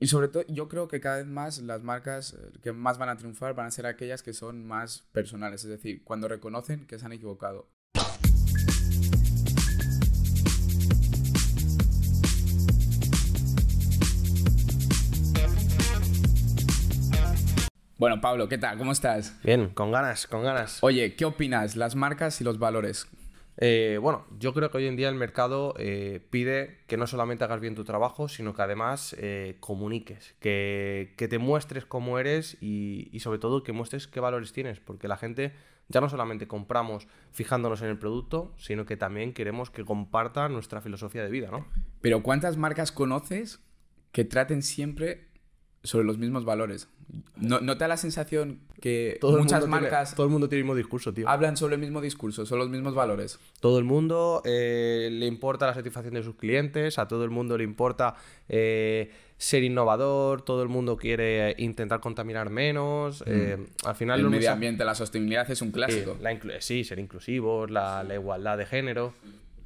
Y sobre todo, yo creo que cada vez más las marcas eh, que más van a triunfar van a ser aquellas que son más personales, es decir, cuando reconocen que se han equivocado. Bueno, Pablo, ¿qué tal? ¿Cómo estás? Bien, con ganas, con ganas. Oye, ¿qué opinas? Las marcas y los valores. Eh, bueno, yo creo que hoy en día el mercado eh, pide que no solamente hagas bien tu trabajo, sino que además eh, comuniques, que, te muestres cómo eres y, y, sobre todo que muestres qué valores tienes, porque la gente ya no solamente compramos fijándonos en el producto, sino que también queremos que comparta nuestra filosofía de vida, ¿no? Pero ¿cuántas marcas conoces que traten siempre sobre los mismos valores. ¿No, te da la sensación que muchas marcas... todo el mundo tiene el mismo discurso, tío. Hablan sobre el mismo discurso, son los mismos valores. Todo el mundo eh, le importa la satisfacción de sus clientes, a todo el mundo le importa eh, ser innovador, todo el mundo quiere intentar contaminar menos. Eh, mm. al final... El medio ambiente, la sostenibilidad es un clásico. Sí, ser inclusivos, la, la igualdad de género.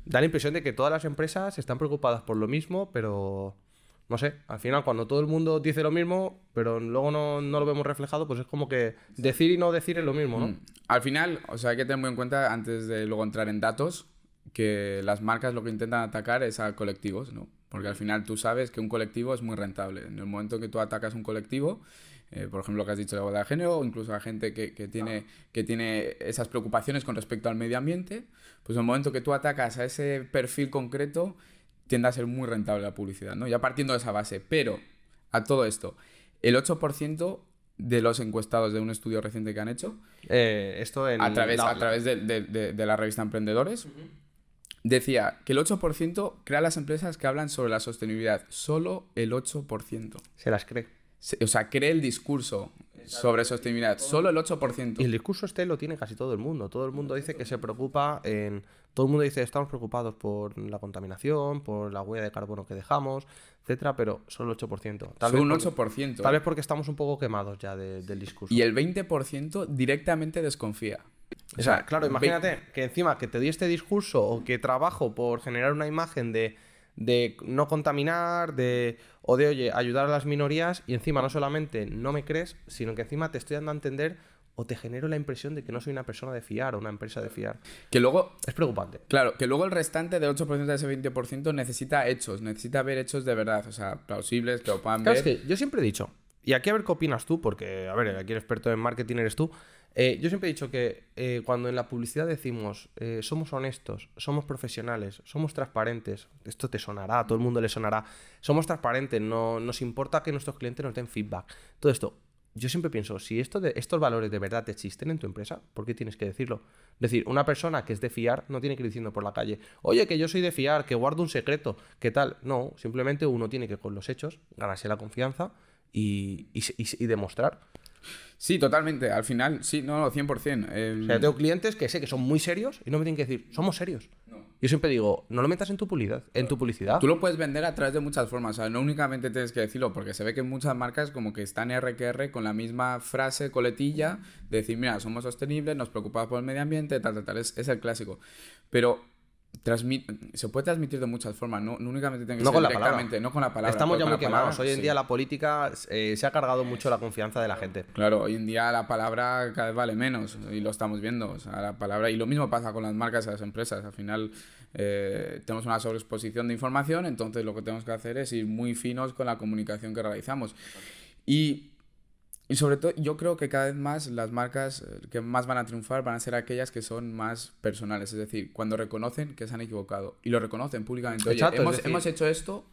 Da la impresión de que todas las empresas están preocupadas por lo mismo, pero no sé, al final cuando todo el mundo dice lo mismo, pero luego no, lo vemos reflejado, pues es como que decir y no decir es lo mismo, ¿no? Mm. Al final, o sea, hay que tener muy en cuenta, antes de luego entrar en datos, que las marcas lo que intentan atacar es a colectivos, ¿no? Porque al final tú sabes que un colectivo es muy rentable. En el momento que tú atacas un colectivo, eh, por ejemplo, lo que has dicho de la igualdad de género, o incluso a gente que, tiene, que tiene esas preocupaciones con respecto al medio ambiente, pues en el momento que tú atacas a ese perfil concreto, tiende a ser muy rentable la publicidad, ¿no? Ya partiendo de esa base. Pero, a todo esto, el 8% de los encuestados de un estudio reciente que han hecho, eh, esto a través, a través de, la revista Emprendedores, decía que el 8% crea las empresas que hablan sobre la sostenibilidad. Solo el 8%. Se las cree. o sea, cree el discurso sobre sostenibilidad. Solo el 8%. Y el discurso este lo tiene casi todo el mundo. Todo el mundo dice que se preocupa en... Todo el mundo dice estamos preocupados por la contaminación, por la huella de carbono que dejamos, etcétera, pero solo el 8%. Tal solo un 8%. Tal vez porque estamos un poco quemados ya del discurso. Y el 20% directamente desconfía. O sea, claro, imagínate que encima que te doy este discurso o que trabajo por generar una imagen de de no contaminar, de o de oye, ayudar a las minorías y encima no solamente no me crees, sino que encima te estoy dando a entender o te genero la impresión de que no soy una persona de fiar o una empresa de fiar. Que luego... Es preocupante. Claro, que luego el restante del 8% de ese 20% necesita hechos, necesita ver hechos de verdad, o sea, plausibles, que lo puedan ver. Es que yo siempre he dicho, y aquí a ver qué opinas tú, porque, a ver, aquí el experto en marketing eres tú, eh, yo siempre he dicho que eh, cuando en la publicidad decimos eh, somos honestos, somos profesionales, somos transparentes, esto te sonará, a todo el mundo le sonará, somos transparentes, no nos importa que nuestros clientes nos den feedback. Todo esto, yo siempre pienso, si estos valores de verdad existen en tu empresa, ¿por qué tienes que decirlo? Es decir, una persona que es de fiar no tiene que ir diciendo por la calle, oye, que yo soy de fiar, que guardo un secreto, ¿qué tal? No, simplemente uno tiene que con los hechos ganarse la confianza y demostrar. Sí, totalmente. Al final, sí, no, no 100%. O sea, tengo clientes que sé que son muy serios y no me tienen que decir, somos serios. Yo siempre digo, no lo metas en tu publicidad. En tu publicidad. Tú lo puedes vender a través de muchas formas. O sea, no únicamente tienes que decirlo, porque se ve que muchas marcas como que están RQR con la misma frase, coletilla, de decir, mira, somos sostenibles, nos preocupamos por el medio ambiente, tal, tal, tal. Es, es el clásico. Pero se puede transmitir de muchas formas, no, únicamente tiene que ser directamente, no con la palabra. Estamos ya muy quemados. Hoy en día la política eh, se ha cargado mucho la confianza de la gente. Claro, hoy en día la palabra cada vez vale menos y lo estamos viendo. O sea, la palabra y lo mismo pasa con las marcas y las empresas. Al final eh, tenemos una sobreexposición de información, entonces lo que tenemos que hacer es ir muy finos con la comunicación que realizamos. Y y sobre todo, yo creo que cada vez más las marcas eh, que más van a triunfar van a ser aquellas que son más personales, es decir, cuando reconocen que se han equivocado y lo reconocen públicamente. Oye, hemos, hecho esto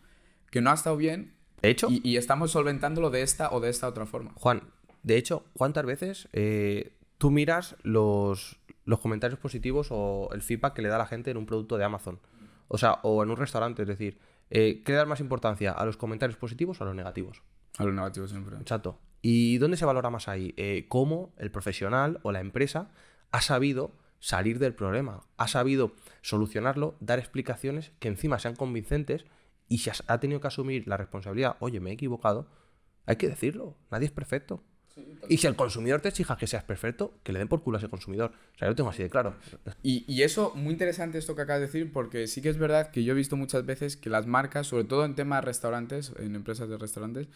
que no ha estado bien hecho? Y, estamos solventándolo de esta o de esta otra forma. Juan, de hecho, ¿cuántas veces eh, tú miras los, los comentarios positivos o el feedback que le da la gente en un producto de Amazon? O sea, o en un restaurante, es decir, eh, ¿qué le das más importancia? ¿A los comentarios positivos o a los negativos? A los negativos siempre. Exacto. ¿Y dónde se valora más ahí? Eh, cómo el profesional o la empresa ha sabido salir del problema, ha sabido solucionarlo, dar explicaciones que encima sean convincentes y si ha tenido que asumir la responsabilidad, oye, me he equivocado, hay que decirlo, nadie es perfecto. Y si el consumidor te exija que seas perfecto, que le den por culo a ese consumidor. O sea, yo lo tengo así de claro. Y, y, eso, muy interesante esto que acabas de decir, porque sí que es verdad que yo he visto muchas veces que las marcas, sobre todo en temas de restaurantes, en empresas de restaurantes,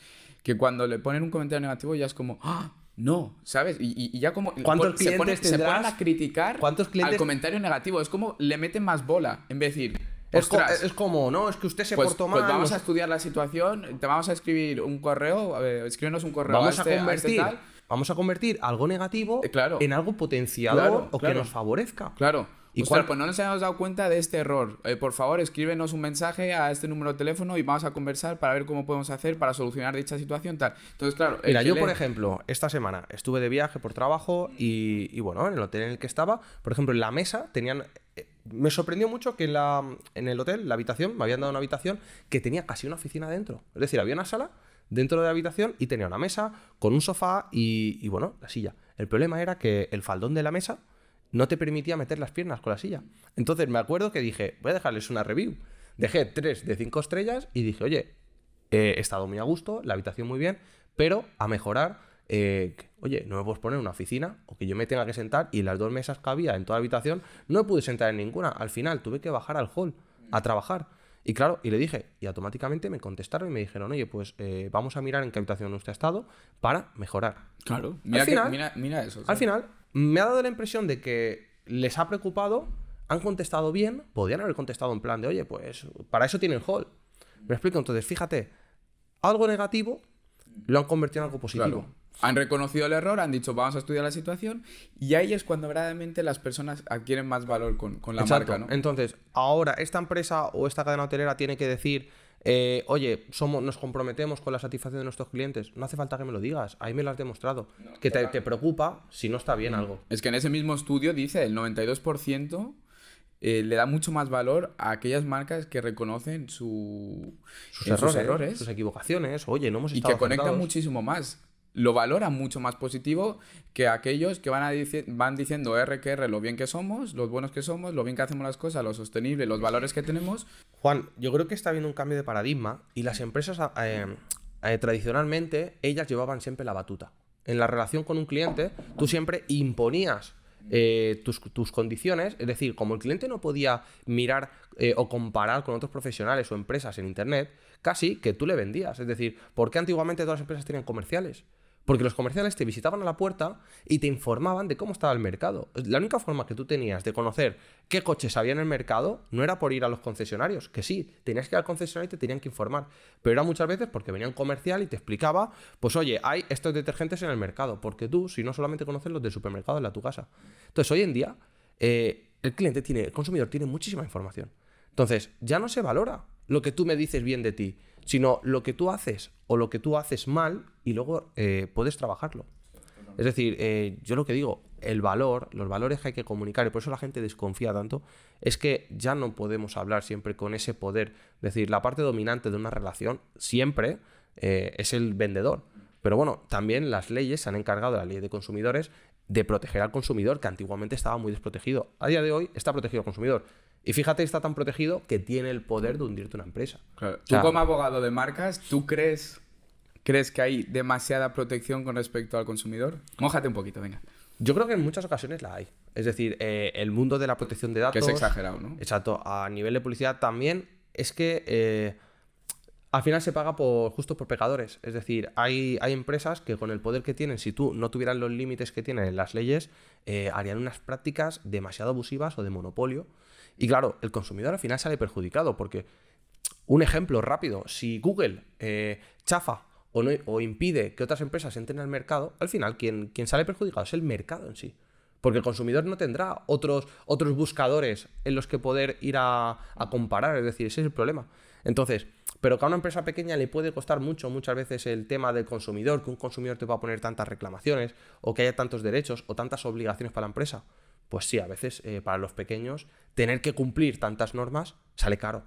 que cuando le ponen un comentario negativo ya es como, ¡Ah! No, ¿sabes? Y, y ya como ¿Cuántos se, pone, clientes se ponen a criticar ¿Cuántos clientes- al comentario negativo. Es como le meten más bola en vez de decir, Es, co- "Ostras, es como, no, es que usted se pues, portó pues mal. vamos no a estudiar la situación, te vamos a escribir un correo, eh, escríbenos un correo vamos a, este- este convertir. tal". Vamos a convertir algo negativo Eh, claro. en algo potenciador Claro, o que nos favorezca. Claro. ¿Y ¿Y cuál- pues no nos hemos dado cuenta de este error. Eh, por favor, escríbenos un mensaje a este número de teléfono y vamos a conversar para ver cómo podemos hacer para solucionar dicha situación tal. Entonces, claro. Mira, yo, por ejemplo, esta semana estuve de viaje por trabajo y, y, bueno, en el hotel en el que estaba, por ejemplo, en la mesa tenían. Me sorprendió mucho que en, la, en el hotel, la habitación, me habían dado una habitación que tenía casi una oficina dentro. Es decir, había una sala dentro de la habitación y tenía una mesa con un sofá y, y, bueno, la silla. El problema era que el faldón de la mesa no te permitía meter las piernas con la silla. Entonces me acuerdo que dije, voy a dejarles una review. Dejé 3 de 5 estrellas y dije, oye, eh, he estado muy a gusto, la habitación muy bien, pero a mejorar, eh, oye, no me puedes poner una oficina o que yo me tenga que sentar y las dos mesas que había en toda la habitación no me pude sentar en ninguna. Al final tuve que bajar al hall a trabajar. Y claro, y le dije, y automáticamente me contestaron y me dijeron, oye, pues eh, vamos a mirar en qué habitación usted ha estado para mejorar. Claro. Mira, que- final- mira, mira eso. Al final, me ha dado la impresión de que les ha preocupado, han contestado bien, podían haber contestado en plan de, oye, pues para eso tienen hall. Me explico, entonces, fíjate, algo negativo lo han convertido en algo positivo. Claro. Han reconocido el error, han dicho vamos a estudiar la situación y ahí es cuando verdaderamente las personas adquieren más valor con, con la Exacto. marca, ¿no? Entonces, ahora esta empresa o esta cadena hotelera tiene que decir, eh, oye, somos, nos comprometemos con la satisfacción de nuestros clientes. No hace falta que me lo digas, ahí me lo has demostrado. que te, te preocupa si no está bien algo. Es que en ese mismo estudio dice el 92% eh, le da mucho más valor a aquellas marcas que reconocen su, Sus errores, sus errores sus equivocaciones, oye, no hemos y estado que conectan muchísimo más. Lo valoran mucho más positivo que aquellos que van, van diciendo R que R lo bien que somos, los buenos que somos, lo bien que hacemos las cosas, lo sostenible, los valores que tenemos. Juan, yo creo que está habiendo un cambio de paradigma y las empresas eh, eh, tradicionalmente, ellas llevaban siempre la batuta. En la relación con un cliente, tú siempre imponías eh, tus, tus condiciones, es decir, como el cliente no podía mirar o comparar con otros profesionales o empresas en Internet, casi que tú le vendías. Es decir, ¿por qué antiguamente todas las empresas tenían comerciales? Porque los comerciales te visitaban a la puerta y te informaban de cómo estaba el mercado. La única forma que tú tenías de conocer qué coches había en el mercado no era por ir a los concesionarios, que sí, tenías que ir al concesionario y te tenían que informar. Pero era muchas veces porque venía un comercial y te explicaba, pues oye, hay estos detergentes en el mercado, porque tú, si no solamente conoces los del supermercado en la tu casa. Entonces, hoy en día, eh, el cliente tiene, el consumidor tiene muchísima información. Entonces, ya no se valora lo que tú me dices bien de ti, sino lo que tú haces o lo que tú haces mal y luego eh, puedes trabajarlo. Es decir, eh, yo lo que digo, el valor, los valores que hay que comunicar, y por eso la gente desconfía tanto, es que ya no podemos hablar siempre con ese poder. Es decir, la parte dominante de una relación siempre eh, es el vendedor. Pero bueno, también las leyes se han encargado, la ley de consumidores, de proteger al consumidor, que antiguamente estaba muy desprotegido. A día de hoy está protegido el consumidor. Y fíjate, está tan protegido que tiene el poder de hundirte una empresa. Claro. O sea, Tú como abogado de marcas, ¿tú crees, crees que hay demasiada protección con respecto al consumidor? Mójate un poquito, venga. Yo creo que en muchas ocasiones la hay. Es decir, eh, el mundo de la protección de datos. Que es exagerado, ¿no? Exacto. A nivel de publicidad también es que eh, al final se paga por justo por pecadores. Es decir, hay, hay empresas que con el poder que tienen, si tú no tuvieras los límites que tienen las leyes, eh, harían unas prácticas demasiado abusivas o de monopolio. Y claro, el consumidor al final sale perjudicado porque, un ejemplo rápido, si Google eh, chafa o, no- o impide que otras empresas entren al mercado, al final quien, quien sale perjudicado es el mercado en sí. Porque el consumidor no tendrá otros, otros buscadores en los que poder ir a, a comparar, es decir, ese es el problema. Entonces, pero que a una empresa pequeña le puede costar mucho muchas veces el tema del consumidor, que un consumidor te va a poner tantas reclamaciones, o que haya tantos derechos o tantas obligaciones para la empresa. Pues sí, a veces eh, para los pequeños tener que cumplir tantas normas sale caro.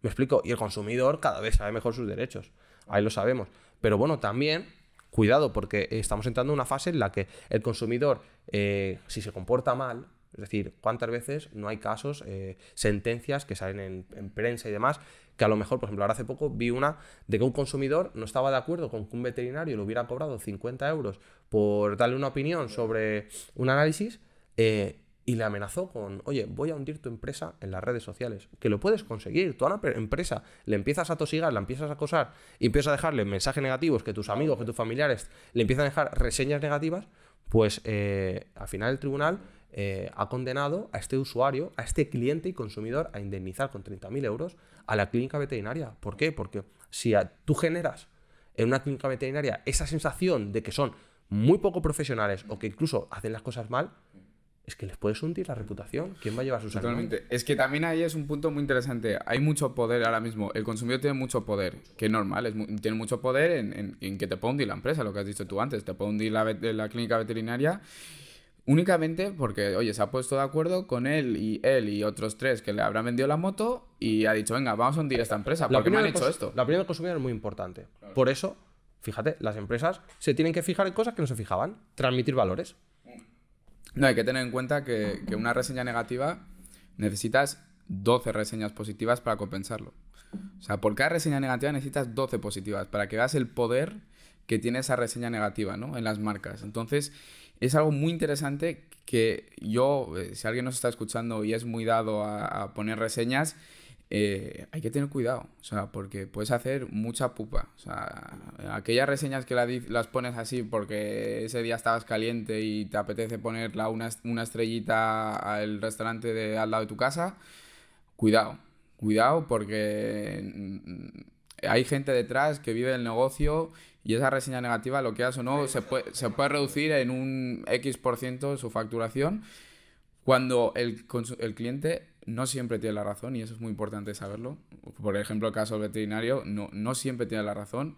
Me explico. Y el consumidor cada vez sabe mejor sus derechos. Ahí lo sabemos. Pero bueno, también, cuidado, porque estamos entrando en una fase en la que el consumidor, eh, si se comporta mal, Es decir, ¿cuántas veces no hay casos, eh, sentencias que salen en, en, prensa y demás, que a lo mejor, por ejemplo, ahora hace poco vi una de que un consumidor no estaba de acuerdo con que un veterinario le hubiera cobrado 50 euros por darle una opinión sobre un análisis eh, y le amenazó con, oye, voy a hundir tu empresa en las redes sociales. Que lo puedes conseguir. Tú a una empresa le empiezas a tosigar, la empiezas a acosar y empiezas a dejarle mensajes negativos, que tus amigos, que tus familiares le empiezan a dejar reseñas negativas, pues eh, al final el tribunal eh, ha condenado a este usuario, a este cliente y consumidor a indemnizar con 30.000 euros a la clínica veterinaria. ¿Por qué? Porque si tú generas en una clínica veterinaria esa sensación de que son muy poco profesionales o que incluso hacen las cosas mal, es que les puedes hundir la reputación. ¿Quién va a llevar sus Totalmente. Es que también ahí es un punto muy interesante. Hay mucho poder ahora mismo. El consumidor tiene mucho poder, que es normal. Es tiene mucho poder en, en, que te puede hundir la empresa, lo que has dicho tú antes. Te puede hundir la, la clínica veterinaria únicamente porque, oye, se ha puesto de acuerdo con él y él y otros tres que le habrán vendido la moto y ha dicho, venga, vamos a hundir esta empresa. La porque me han hecho esto. La opinión del consumidor es muy importante. Por eso, fíjate, las empresas se tienen que fijar en cosas que no se fijaban. Transmitir valores. No, hay que tener en cuenta que, una reseña negativa necesitas 12 reseñas positivas para compensarlo. O sea, por cada reseña negativa necesitas 12 positivas para que veas el poder que tiene esa reseña negativa, ¿no? En las marcas. Entonces, es algo muy interesante que yo, eh, si alguien nos está escuchando y es muy dado a poner reseñas, eh, hay que tener cuidado, o sea, porque puedes hacer mucha pupa. O sea, aquellas reseñas que las pones así porque ese día estabas caliente y te apetece ponerla una, una estrellita al restaurante de al lado de tu casa, cuidado, cuidado porque mm, hay gente detrás que vive el negocio y esa reseña negativa, lo que hagas o no, se puede, se puede reducir en un X% su facturación cuando el, el cliente no siempre tiene la razón y eso es muy importante saberlo. Por ejemplo, el caso del veterinario, no, no siempre tiene la razón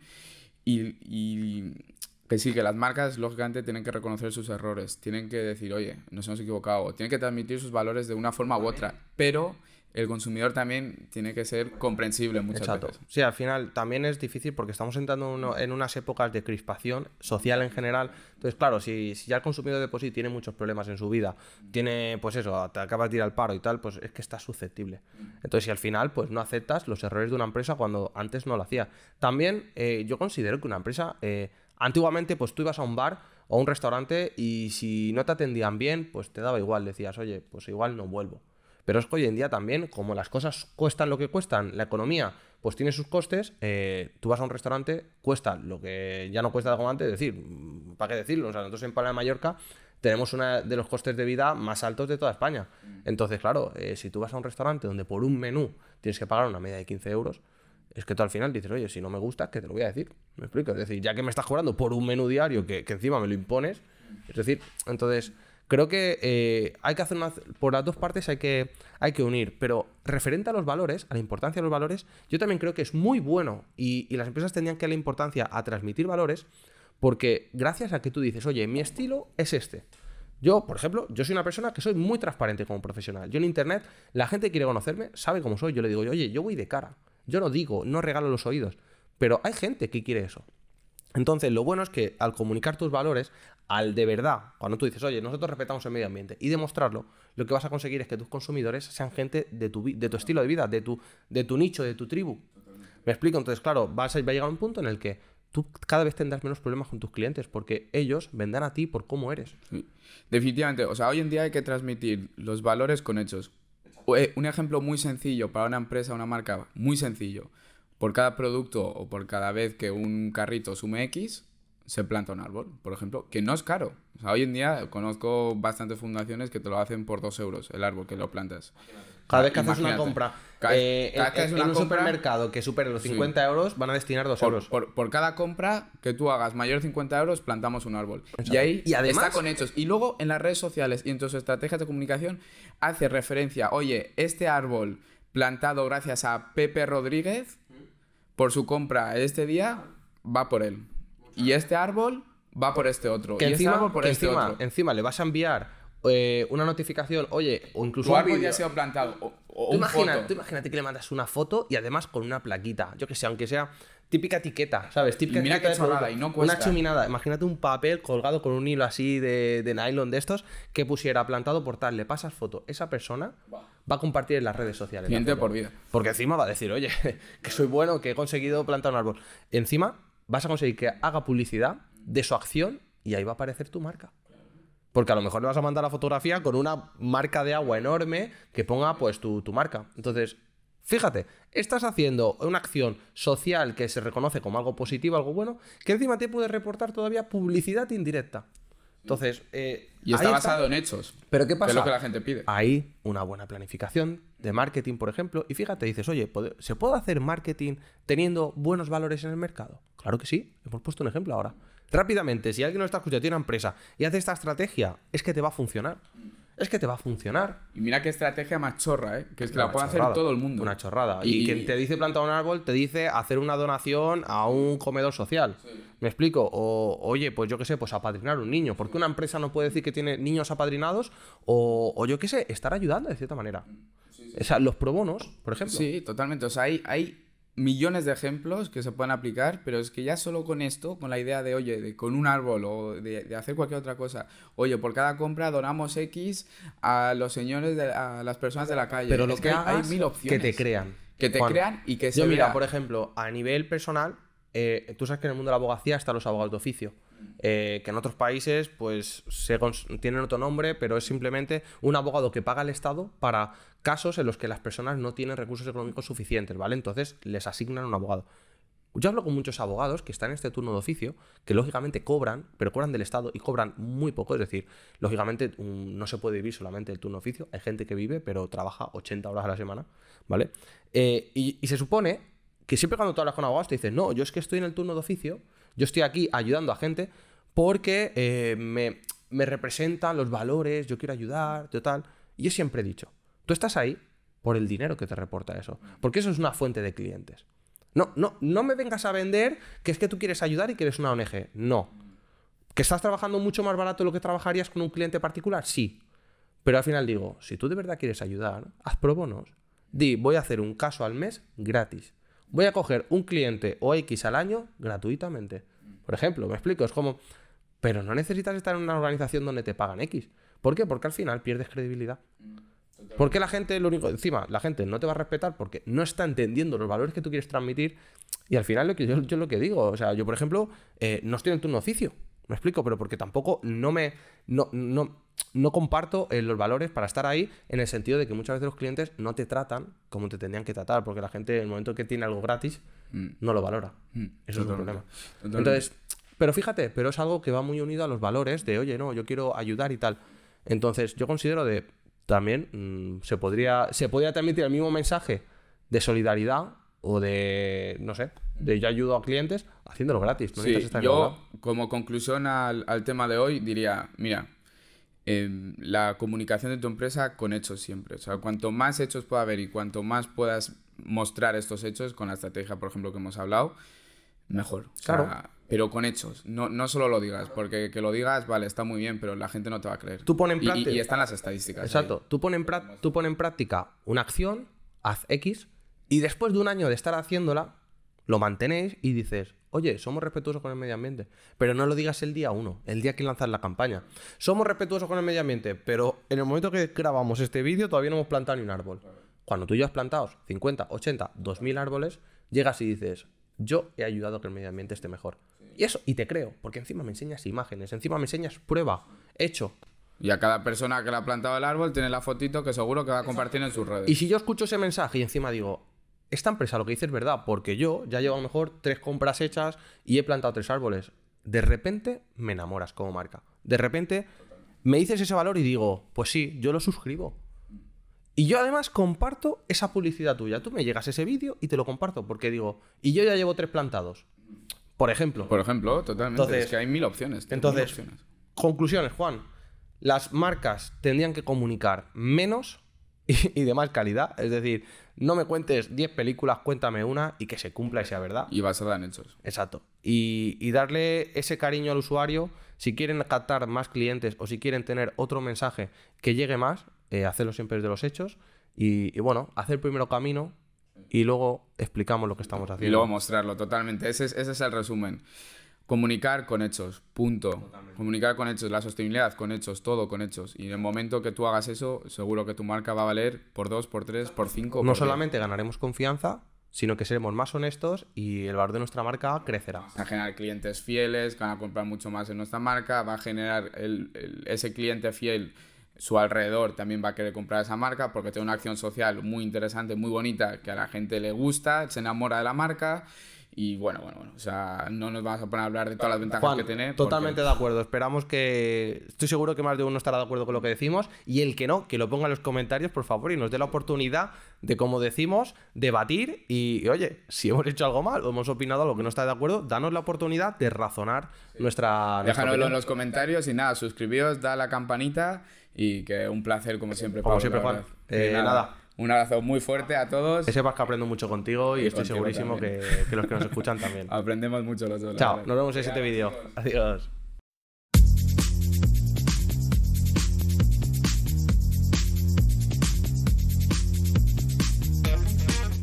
y, y, que sí, que las marcas lógicamente tienen que reconocer sus errores, tienen que decir, oye, nos hemos equivocado, tienen que transmitir sus valores de una forma u otra, pero el consumidor también tiene que ser comprensible muchas Exacto. veces. Sí, al final también es difícil porque estamos entrando en unas épocas de crispación social en general. Entonces, claro, si, ya el consumidor de por sí tiene muchos problemas en su vida, tiene, pues eso, te acabas de ir al paro y tal, pues es que está susceptible. Entonces, si al final, pues no aceptas los errores de una empresa cuando antes no lo hacía. También eh, yo considero que una empresa, eh, antiguamente, pues tú ibas a un bar o a un restaurante y si no te atendían bien, pues te daba igual, decías, oye, pues igual no vuelvo. Pero es que hoy en día también, como las cosas cuestan lo que cuestan, la economía pues tiene sus costes, eh, tú vas a un restaurante, cuesta lo que ya no cuesta como antes, es decir, mm, ¿para qué decirlo? O sea, nosotros en Palma de Mallorca tenemos uno de los costes de vida más altos de toda España. Entonces, claro, eh, si tú vas a un restaurante donde por un menú tienes que pagar una media de 15 euros, es que tú al final dices, oye, si no me gusta, que te lo voy a decir. Me explico. Es decir, ya que me estás cobrando por un menú diario que, que encima me lo impones, es decir, entonces Creo que eh, hay que hacer una, por las dos partes hay que, hay que unir, pero referente a los valores, a la importancia de los valores, yo también creo que es muy bueno y, las empresas tendrían que darle importancia a transmitir valores porque gracias a que tú dices, oye, mi estilo es este. Yo, por ejemplo, yo soy una persona que soy muy transparente como profesional. Yo en Internet, la gente quiere conocerme sabe cómo soy. Yo le digo, oye, yo voy de cara. Yo no digo, no regalo los oídos. Pero hay gente que quiere eso. Entonces, lo bueno es que al comunicar tus valores, al de verdad, cuando tú dices, oye, nosotros respetamos el medio ambiente y demostrarlo, lo que vas a conseguir es que tus consumidores sean gente de tu, de tu estilo de vida, de tu, de tu nicho, de tu tribu. ¿Me explico? Entonces, claro, vas a, va a llegar un punto en el que tú cada vez tendrás menos problemas con tus clientes porque ellos vendrán a ti por cómo eres. Definitivamente, o sea, hoy en día hay que transmitir los valores con hechos. Eh, un ejemplo muy sencillo para una empresa, una marca, muy sencillo por cada producto o por cada vez que un carrito sume X, se planta un árbol, por ejemplo, que no es caro. O sea, hoy en día conozco bastantes fundaciones que te lo hacen por dos euros el árbol que lo plantas. Cada vez que haces una compra eh, en, un supermercado que supere los 50 euros, van a destinar 2 euros. Por, cada compra que tú hagas mayor de 50 euros, plantamos un árbol. Y ahí y además, está con hechos. Y luego en las redes sociales y en tus estrategias de comunicación hace referencia, oye, este árbol plantado gracias a Pepe Rodríguez por su compra este día, va por él. Y este árbol va por este otro. Que y este encima, por este otro. encima le vas a enviar eh, una notificación, oye, o incluso tu árbol ya ha sido plantado. O, imagínate que le mandas una foto y además con una plaquita. Yo que sé, aunque sea típica etiqueta, ¿sabes? Típica Y mira etiqueta de producto. y no cuesta. Una chuminada. Imagínate un papel colgado con un hilo así de, de nylon de estos que pusiera plantado por tal, le pasas foto. Esa persona va a compartir en las redes sociales. Cliente por vida. Porque encima va a decir, oye, que soy bueno, que he conseguido plantar un árbol. Encima vas a conseguir que haga publicidad de su acción y ahí va a aparecer tu marca. Porque a lo mejor le vas a mandar la fotografía con una marca de agua enorme que ponga pues tu, tu marca. Entonces, fíjate, estás haciendo una acción social que se reconoce como algo positivo, algo bueno, que encima te puede reportar todavía publicidad indirecta. Entonces, eh, Y está basado en hechos. Pero ¿qué Que pasa? es lo que la gente pide. Hay una buena planificación de marketing, por ejemplo, y fíjate, dices, oye, ¿puede- ¿se puede hacer marketing teniendo buenos valores en el mercado? Claro que sí, hemos puesto un ejemplo ahora. Rápidamente, si alguien no está escuchando, tiene una empresa y hace esta estrategia, es que te va a funcionar. Es que te va a funcionar. Y mira qué estrategia más chorra, ¿eh? Que es que Una la puede hacer todo el mundo. Una chorrada. Y, quien te dice plantar un árbol te dice hacer una donación a un comedor social. ¿Me explico? O, oye, pues yo qué sé, pues apadrinar un niño. ¿Por qué una empresa no puede decir que tiene niños apadrinados? O, o yo qué sé, estar ayudando de cierta manera. O sea, los pro bonos, por ejemplo. Sí, totalmente. O sea, hay, hay millones de ejemplos que se pueden aplicar, pero es que ya solo con esto, con la idea de, oye, de, con un árbol o de, de hacer cualquier otra cosa, oye, por cada compra donamos X a los señores, de, a las personas de la calle. Pero lo Es que, hay- mil que opciones. te crean. Que te Juan, crean y que se Yo, mira, vea. por ejemplo, a nivel personal, eh, tú sabes que en el mundo de la abogacía están los abogados de oficio. eh, que en otros países, pues, se tienen otro nombre, pero es simplemente un abogado que paga al Estado para casos en los que las personas no tienen recursos económicos suficientes, ¿vale? Entonces les asignan un abogado. Yo hablo con muchos abogados que están en este turno de oficio, que lógicamente cobran, pero cobran del Estado y cobran muy poco. Es decir, lógicamente no se puede vivir solamente del turno de oficio. Hay gente que vive, pero trabaja 80 horas a la semana, ¿vale? Eh, y, se supone que siempre cuando tú hablas con abogados te dicen, no, yo es que estoy en el turno de oficio, yo estoy aquí ayudando a gente porque eh, me, me representan los valores, yo quiero ayudar, total. Y yo siempre he dicho, tú estás ahí por el dinero que te reporta eso, porque eso es una fuente de clientes. No, no, no me vengas a vender que es que tú quieres ayudar y que eres una ONG. No. ¿Que estás trabajando mucho más barato de lo que trabajarías con un cliente particular? Sí. Pero al final digo, si tú de verdad quieres ayudar, haz pro bonos. Di, voy a hacer un caso al mes gratis. Voy a coger un cliente o X al año gratuitamente. Por ejemplo, me explico, es como, pero no necesitas estar en una organización donde te pagan X. ¿Por qué? Porque al final pierdes credibilidad. Porque la gente, lo único, encima, la gente no te va a respetar porque no está entendiendo los valores que tú quieres transmitir. Y al final, lo que yo, yo lo que digo, o sea, yo, por ejemplo, eh, no estoy en turno oficio. Me explico, pero porque tampoco no me. No, no, no comparto eh, los valores para estar ahí en el sentido de que muchas veces los clientes no te tratan como te tendrían que tratar, porque la gente, en el momento que tiene algo gratis, no lo valora. Mm, Eso es un totalmente, problema. totalmente. Entonces, pero fíjate, pero es algo que va muy unido a los valores de, oye, no, yo quiero ayudar y tal. Entonces, yo considero de también mm, se podría se podría transmitir el mismo mensaje de solidaridad o de no sé, de yo ayudo a clientes haciéndolo gratis. No Sí, estar yo, como conclusión al, al tema de hoy, diría, mira, em, la comunicación de tu empresa con hechos siempre. O sea, cuanto más hechos pueda haber y cuanto más puedas mostrar estos hechos con la estrategia, por ejemplo, que hemos hablado, mejor. O sea, Claro. Pero con hechos, no, no solo lo digas, porque que lo digas, vale, está muy bien, pero la gente no te va a creer. Tú pon en y, práctica- y están las estadísticas. ahí. Exacto. Tú pones en, tú pon en práctica una acción, haz X, y después de un año de estar haciéndola, lo mantenéis y dices, oye, somos respetuosos con el medio ambiente. Pero no lo digas el día uno, el día que lanzas la campaña. Somos respetuosos con el medio ambiente, pero en el momento que grabamos este vídeo todavía no hemos plantado ni un árbol. Cuando tú ya has plantado 50, 80, 2000 árboles, llegas y dices, yo he ayudado a que el medio ambiente esté mejor. Y eso, y te creo, porque encima me enseñas imágenes, encima me enseñas prueba, hecho. Y a cada persona que le ha plantado el árbol tiene la fotito que seguro que va a compartir en sus redes. Y si yo escucho ese mensaje y encima digo, esta empresa lo que dice es verdad, porque yo ya llevo a lo mejor tres compras hechas y he plantado tres árboles, de repente me enamoras como marca. De repente me dices ese valor y digo, pues sí, yo lo suscribo. Y yo además comparto esa publicidad tuya. Tú me llegas ese vídeo y te lo comparto porque digo, y yo ya llevo tres plantados. Por ejemplo. Por ejemplo, totalmente. Entonces- es que hay mil opciones. tío, mil Entonces, opciones. conclusiones, Juan. Las marcas tendrían que comunicar menos y, y de más calidad. Es decir, no me cuentes 10 películas, cuéntame una y que se cumpla y sea verdad. Y basada en hechos. Exacto. Y, y darle ese cariño al usuario. Si quieren captar más clientes o si quieren tener otro mensaje que llegue más, eh, hacerlo siempre desde los hechos. Y, y bueno, hacer primero camino y luego explicamos lo que estamos haciendo. Y luego mostrarlo totalmente. Ese es, ese es el resumen. Comunicar con hechos, punto. Comunicar con hechos, la sostenibilidad con hechos, todo con hechos. Y en el momento que tú hagas eso, seguro que tu marca va a valer por dos, por tres, por cinco. no por diez. solamente ganaremos confianza, sino que seremos más honestos y el valor de nuestra marca crecerá. Va a generar clientes fieles, que van a comprar mucho más en nuestra marca, va a generar el- el- ese cliente fiel, su alrededor también va a querer comprar esa marca porque tiene una acción social muy interesante, muy bonita, que a la gente le gusta, se enamora de la marca y bueno, bueno, bueno, o sea, no nos vamos a poner a hablar de todas las ventajas Juan, que tiene. porque- totalmente de acuerdo. Esperamos que. Estoy seguro que más de uno estará de acuerdo con lo que decimos. Y el que no, que lo ponga en los comentarios, por favor, y nos dé la oportunidad de, como decimos, debatir. Y, y, oye, si hemos hecho algo mal o hemos opinado algo que no está de acuerdo, danos la oportunidad de razonar nuestra. nuestra Déjanoslo en los comentarios y nada, suscribíos, da la campanita y que un placer como siempre. Como Pablo, siempre, la Juan. Eh, nada. Un abrazo muy fuerte a todos. Que sepas que aprendo mucho contigo y, Y estoy contigo segurísimo que, que los que nos escuchan también. Aprendemos mucho los dos. Chao, nos vemos en el siguiente vídeo. Adiós.